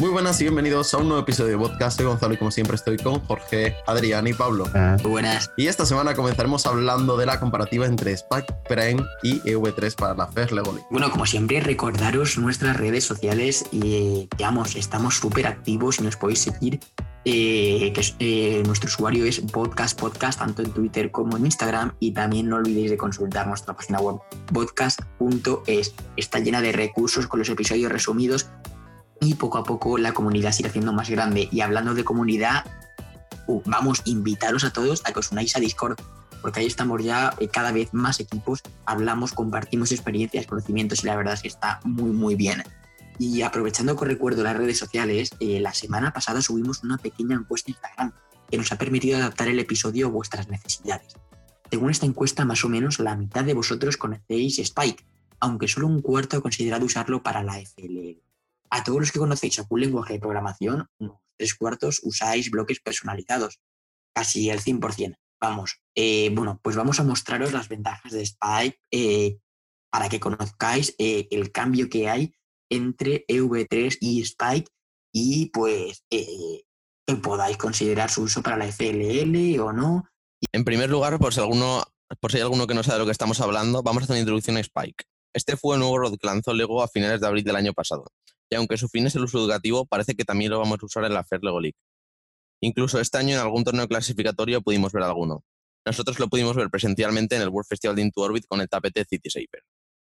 Muy buenas y bienvenidos a un nuevo episodio de podcast. Soy Gonzalo y como siempre estoy con Jorge, Adrián y Pablo. Muy buenas. Y esta semana comenzaremos hablando de la comparativa entre Spike Prime y EV3 para la First Lego League. Bueno, como siempre, recordaros nuestras redes sociales y, digamos, estamos súper activos y nos podéis seguir. eh, que es- eh, nuestro usuario es podcast podcast tanto en Twitter como en Instagram y también no olvidéis de consultar nuestra página web podcast.es está llena de recursos con los episodios resumidos y poco a poco la comunidad se irá haciendo más grande y hablando de comunidad uh, vamos invitaros a todos a que os unáis a Discord porque ahí estamos ya eh, cada vez más equipos, hablamos, compartimos experiencias, conocimientos y la verdad es que está muy muy bien. Y aprovechando que recuerdo las redes sociales, eh, la semana pasada subimos una pequeña encuesta en Instagram que nos ha permitido adaptar el episodio a vuestras necesidades. Según esta encuesta, más o menos la mitad de vosotros conocéis Spike, aunque solo un cuarto ha considerado usarlo para la FLL. A todos los que conocéis algún lenguaje de programación, tres cuartos usáis bloques personalizados, casi el 100%. Vamos, eh, bueno, pues vamos a mostraros las ventajas de Spike eh, para que conozcáis eh, el cambio que hay entre EV3 y Spike y pues eh, que podáis considerar su uso para la FLL o no. En primer lugar, por si, alguno, por si hay alguno que no sabe de lo que estamos hablando, vamos a hacer una introducción a Spike. Este fue el nuevo rod que lanzó Lego a finales de abril del año pasado, y aunque su fin es el uso educativo, parece que también lo vamos a usar en la Fair Lego League. Incluso este año en algún torneo clasificatorio pudimos ver alguno. Nosotros lo pudimos ver presencialmente en el World Festival de Into Orbit con el tapete City Saper.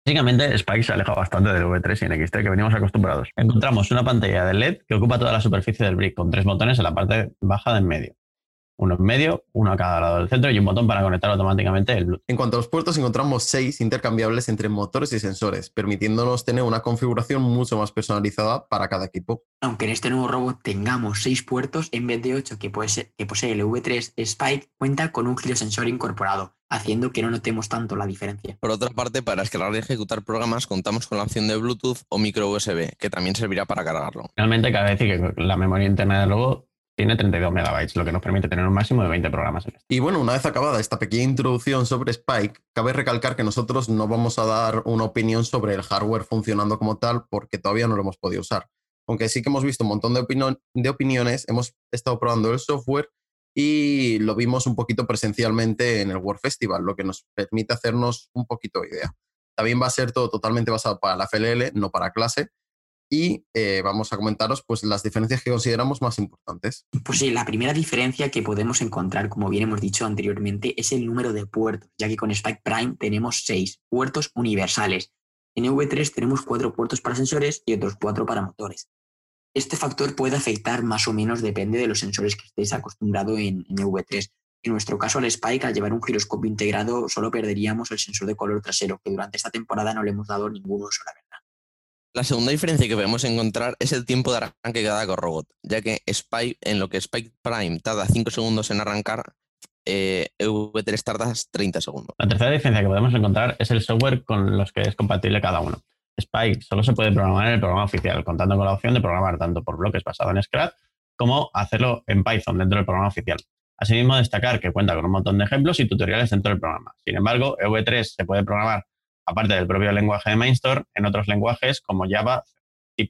Básicamente, Spike se aleja bastante del V3 y NXT que venimos acostumbrados. Encontramos una pantalla de LED que ocupa toda la superficie del brick con tres botones en la parte baja de en medio. Uno en medio, uno a cada lado del centro y un botón para conectar automáticamente el Bluetooth. En cuanto a los puertos, encontramos seis intercambiables entre motores y sensores, permitiéndonos tener una configuración mucho más personalizada para cada equipo. Aunque en este nuevo robot tengamos seis puertos en vez de ocho que posee, que posee el V3, Spike cuenta con un girosensor incorporado, haciendo que no notemos tanto la diferencia. Por otra parte, para escalar y ejecutar programas contamos con la opción de Bluetooth o micro USB, que también servirá para cargarlo. Finalmente, cabe decir que la memoria interna del logo tiene 32 megabytes, lo que nos permite tener un máximo de 20 programas este. Y bueno, una vez acabada esta pequeña introducción sobre Spike, cabe recalcar que nosotros no vamos a dar una opinión sobre el hardware funcionando como tal porque todavía no lo hemos podido usar. Aunque sí que hemos visto un montón de, de opiniones, hemos estado probando el software y lo vimos un poquito presencialmente en el World Festival, lo que nos permite hacernos un poquito de idea. También va a ser todo totalmente basado para la FLL, no para clase. Y eh, vamos a comentaros pues, las diferencias que consideramos más importantes. Pues sí, la primera diferencia que podemos encontrar, como bien hemos dicho anteriormente, es el número de puertos, ya que con Spike Prime tenemos seis puertos universales. En V3 tenemos cuatro puertos para sensores y otros cuatro para motores. Este factor puede afectar más o menos, depende de los sensores que estéis acostumbrado en, en V3. En nuestro caso, al Spike, al llevar un giroscopio integrado, solo perderíamos el sensor de color trasero, que durante esta temporada no le hemos dado ningún uso, la verdad. La segunda diferencia que podemos encontrar es el tiempo de arranque que da cada robot, ya que Spike, en lo que Spike Prime tarda 5 segundos en arrancar, eh, V3 tarda 30 segundos. La tercera diferencia que podemos encontrar es el software con los que es compatible cada uno. Spike solo se puede programar en el programa oficial, contando con la opción de programar tanto por bloques basado en Scratch como hacerlo en Python dentro del programa oficial. Asimismo, destacar que cuenta con un montón de ejemplos y tutoriales dentro del programa. Sin embargo, V3 se puede programar, aparte del propio lenguaje de Mainstore, en otros lenguajes como Java, C++,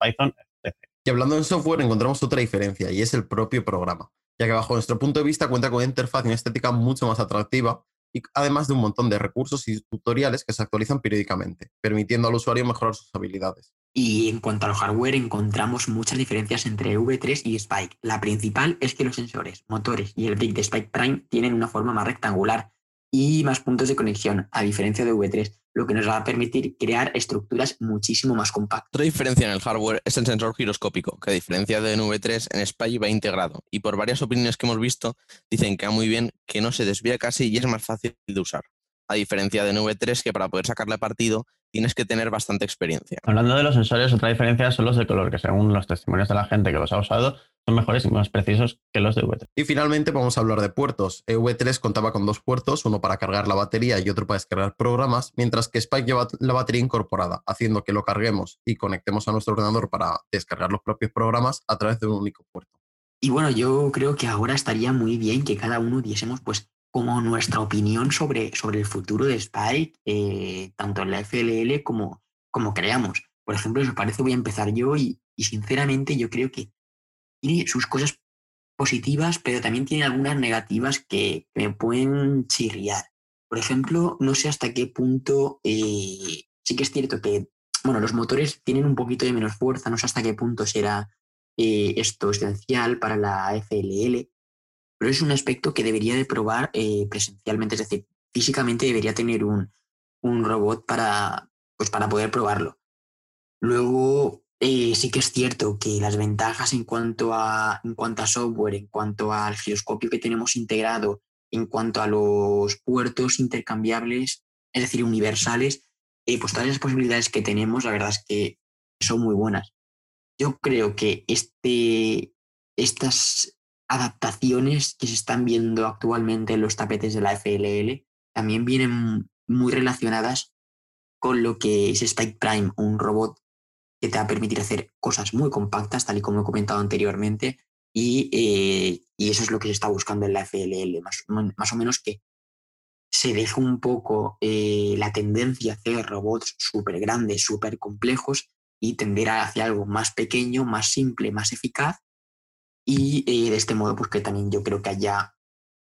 Python, etc. Y hablando de software, encontramos otra diferencia y es el propio programa, ya que bajo nuestro punto de vista cuenta con una interfaz y una estética mucho más atractiva y además de un montón de recursos y tutoriales que se actualizan periódicamente, permitiendo al usuario mejorar sus habilidades. Y en cuanto al hardware, encontramos muchas diferencias entre V3 y Spike. La principal es que los sensores, motores y el brick de Spike Prime tienen una forma más rectangular y más puntos de conexión, a diferencia de V3, lo que nos va a permitir crear estructuras muchísimo más compactas. Otra diferencia en el hardware es el sensor giroscópico, que a diferencia de V3, en Spike va integrado, y por varias opiniones que hemos visto, dicen que va muy bien, que no se desvía casi y es más fácil de usar. A diferencia de V3, que para poder sacarle partido tienes que tener bastante experiencia. Hablando de los sensores, otra diferencia son los de color, que según los testimonios de la gente que los ha usado, son mejores y más precisos que los de V3. Y finalmente vamos a hablar de puertos. V3 contaba con dos puertos, uno para cargar la batería y otro para descargar programas, mientras que Spike lleva la batería incorporada, haciendo que lo carguemos y conectemos a nuestro ordenador para descargar los propios programas a través de un único puerto. Y bueno, yo creo que ahora estaría muy bien que cada uno diésemos pues como nuestra opinión sobre, sobre el futuro de Spike, eh, tanto en la FLL como, como creamos. Por ejemplo, si os parece, voy a empezar yo y sinceramente yo creo que tiene sus cosas positivas, pero también tiene algunas negativas que, me pueden chirriar. Por ejemplo, no sé hasta qué punto, eh, sí que es cierto que, bueno, los motores tienen un poquito de menos fuerza, no sé hasta qué punto será eh, esto esencial para la FLL, pero es un aspecto que debería de probar eh, presencialmente, es decir, físicamente debería tener un, un robot para, pues para poder probarlo. Luego, eh, sí que es cierto que las ventajas en cuanto, a, en cuanto a software, en cuanto al giroscopio que tenemos integrado, en cuanto a los puertos intercambiables, es decir, universales, eh, pues todas las posibilidades que tenemos, la verdad es que son muy buenas. Yo creo que este, estas adaptaciones que se están viendo actualmente en los tapetes de la FLL también vienen muy relacionadas con lo que es Spike Prime, un robot que te va a permitir hacer cosas muy compactas, tal y como he comentado anteriormente, y, eh, eso es lo que se está buscando en la FLL, más, o menos que se deje un poco eh, la tendencia a hacer robots súper grandes, súper complejos, y tender hacia algo más pequeño, más simple, más eficaz, y eh, de este modo, pues que también yo creo que haya,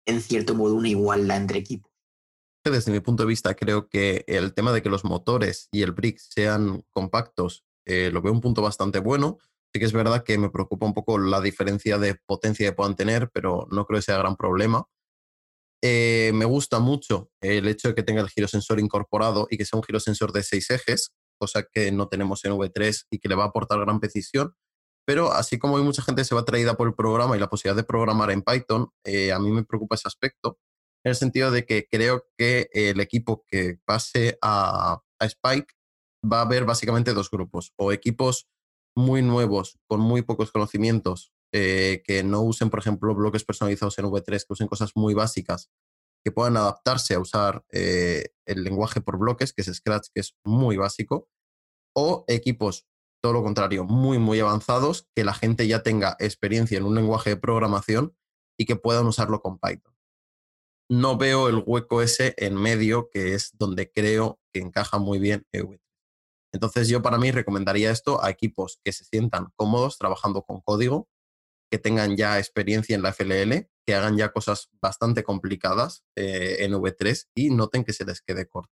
en cierto modo, una igualdad entre equipos desde mi punto de vista creo que el tema de que los motores y el brick sean compactos eh, lo veo un punto bastante bueno. Sí que es verdad que me preocupa un poco la diferencia de potencia que puedan tener, pero no creo que sea gran problema. Eh, me gusta mucho el hecho de que tenga el girosensor incorporado y que sea un girosensor de seis ejes, cosa que no tenemos en V3 y que le va a aportar gran precisión. Pero así como hay mucha gente se va atraída por el programa y la posibilidad de programar en Python, eh, a mí me preocupa ese aspecto en el sentido de que creo que el equipo que pase a, Spike va a haber básicamente dos grupos, o equipos muy nuevos, con muy pocos conocimientos, eh, que no usen, por ejemplo, bloques personalizados en V3, que usen cosas muy básicas, que puedan adaptarse a usar eh, el lenguaje por bloques, que es Scratch, que es muy básico, o equipos, todo lo contrario, muy, muy avanzados, que la gente ya tenga experiencia en un lenguaje de programación y que puedan usarlo con Python no veo el hueco ese en medio, que es donde creo que encaja muy bien EV3. Entonces yo para mí recomendaría esto a equipos que se sientan cómodos trabajando con código, que tengan ya experiencia en la FLL, que hagan ya cosas bastante complicadas eh, en V3 y noten que se les quede corto.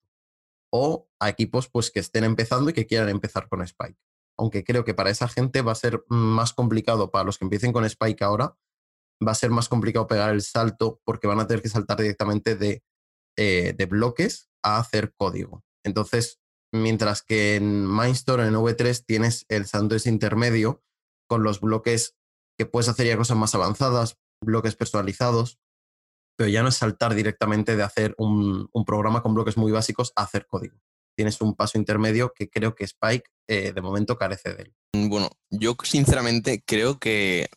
O a equipos pues que estén empezando y que quieran empezar con Spike. Aunque creo que para esa gente va a ser más complicado para los que empiecen con Spike ahora, va a ser más complicado pegar el salto porque van a tener que saltar directamente de, eh, de bloques a hacer código. Entonces, mientras que en Mindstorm, en V3, tienes el ese intermedio con los bloques que puedes hacer ya cosas más avanzadas, bloques personalizados, pero ya no es saltar directamente de hacer un, programa con bloques muy básicos a hacer código. Tienes un paso intermedio que creo que Spike eh, de momento carece de él. Bueno, yo sinceramente creo que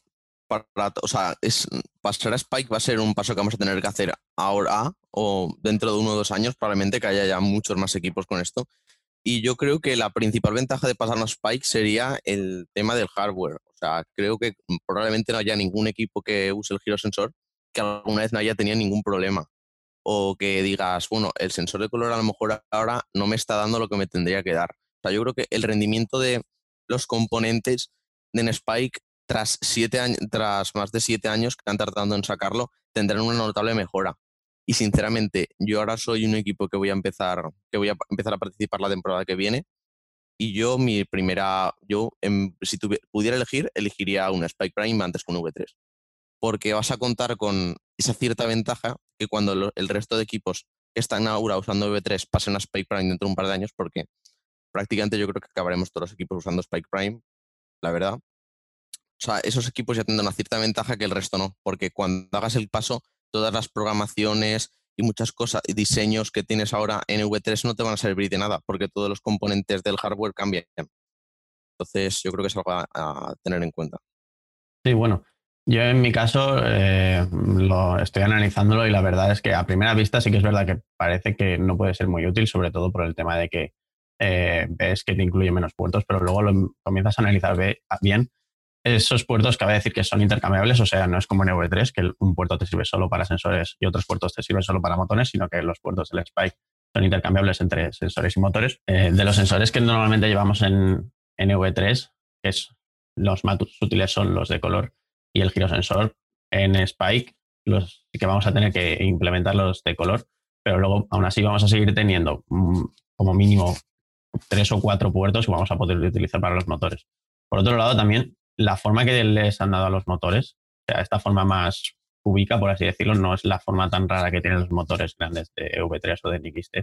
para, o sea, es, pasar a Spike va a ser un paso que vamos a tener que hacer ahora o dentro de uno o dos años, probablemente que haya ya muchos más equipos con esto. Y yo creo que la principal ventaja de pasar a Spike sería el tema del hardware. O sea, creo que probablemente no haya ningún equipo que use el girosensor que alguna vez no haya tenido ningún problema. O que digas, bueno, el sensor de color a lo mejor ahora no me está dando lo que me tendría que dar. O sea, yo creo que el rendimiento de los componentes en Spike tras, siete años, tras más de siete años que están tratando en sacarlo, tendrán una notable mejora. Y sinceramente, yo ahora soy un equipo que voy a empezar, que voy a empezar a participar la temporada que viene. Y yo, mi primera, yo, em, si pudiera elegir, elegiría un Spike Prime antes que un V3. Porque vas a contar con esa cierta ventaja que cuando el resto de equipos están ahora usando V3 pasen a Spike Prime dentro de un par de años, porque prácticamente yo creo que acabaremos todos los equipos usando Spike Prime, la verdad. O sea, esos equipos ya tendrán una cierta ventaja que el resto no, porque cuando hagas el paso, todas las programaciones y muchas cosas y diseños que tienes ahora en V3 no te van a servir de nada, porque todos los componentes del hardware cambian. Entonces, yo creo que es algo a, tener en cuenta. Sí, bueno, yo en mi caso eh, lo estoy analizándolo y la verdad es que a primera vista sí que es verdad que parece que no puede ser muy útil, sobre todo por el tema de que eh, ves que te incluye menos puertos, pero luego lo comienzas a analizar bien esos puertos cabe decir que son intercambiables, o sea, no es como en EV3, que un puerto te sirve solo para sensores y otros puertos te sirven solo para motores, sino que los puertos del Spike son intercambiables entre sensores y motores. Eh, de los sensores que normalmente llevamos en, en EV3, que es los más útiles son los de color y el girosensor. En Spike los que vamos a tener que implementar los de color, pero luego aún así vamos a seguir teniendo mm, como mínimo tres o cuatro puertos que vamos a poder utilizar para los motores. Por otro lado, también la forma que les han dado a los motores, o sea, esta forma más cúbica, por así decirlo, no es la forma tan rara que tienen los motores grandes de V3 o de NXT.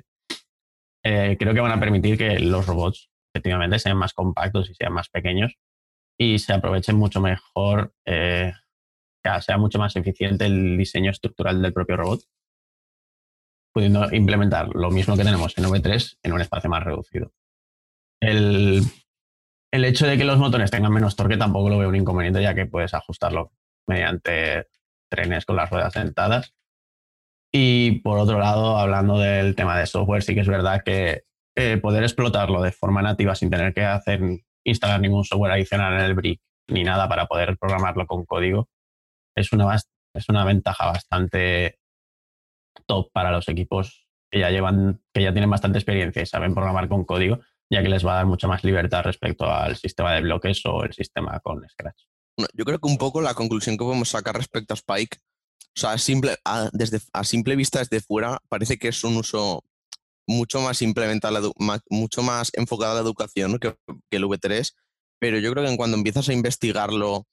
Eh, creo que van a permitir que los robots efectivamente sean más compactos y sean más pequeños y se aprovechen mucho mejor, eh, sea mucho más eficiente el diseño estructural del propio robot, pudiendo implementar lo mismo que tenemos en V3 en un espacio más reducido. El, el hecho de que los motores tengan menos torque tampoco lo veo un inconveniente, ya que puedes ajustarlo mediante trenes con las ruedas dentadas. Y por otro lado, hablando del tema de software, sí que es verdad que eh, poder explotarlo de forma nativa sin tener que hacer instalar ningún software adicional en el brick ni nada para poder programarlo con código es una, es una ventaja bastante top para los equipos que ya llevan, que ya tienen bastante experiencia y saben programar con código, ya que les va a dar mucha más libertad respecto al sistema de bloques o el sistema con Scratch. yo creo que un poco la conclusión que podemos sacar respecto a Spike, o sea, simple, a, desde, a simple vista desde fuera, parece que es un uso mucho más implementado, mucho más enfocado a la educación que, que, el V3, pero yo creo que en cuando empiezas a investigarlo,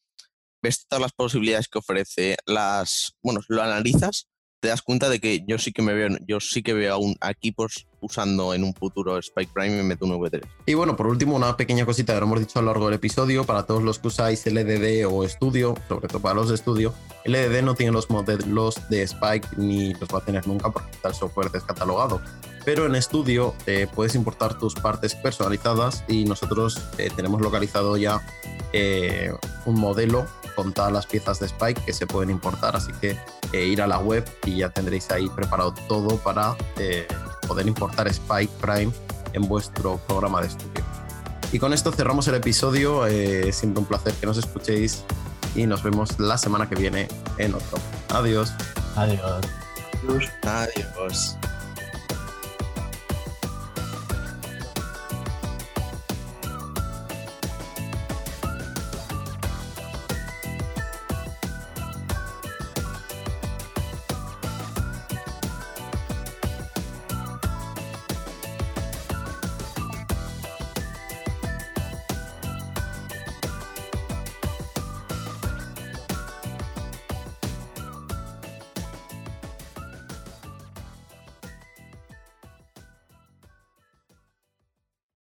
ves todas las posibilidades que ofrece, las, bueno, lo analizas te das cuenta de que yo sí que me veo, yo sí que veo a, equipos usando en un futuro Spike Prime y meto un V3. Y bueno, por último, una pequeña cosita que hemos dicho a lo largo del episodio, para todos los que usáis LDD o Studio, sobre todo para los de Studio, LDD no tiene los modelos de Spike ni los va a tener nunca porque está el software descatalogado. Pero en Studio eh, puedes importar tus partes personalizadas y nosotros eh, tenemos localizado ya eh, un modelo con todas las piezas de Spike que se pueden importar, así que eh, ir a la web y ya tendréis ahí preparado todo para eh, poder importar Spike Prime en vuestro programa de estudio. Y con esto cerramos el episodio, eh, siempre un placer que nos escuchéis y nos vemos la semana que viene en otro. Adiós. Adiós. Adiós.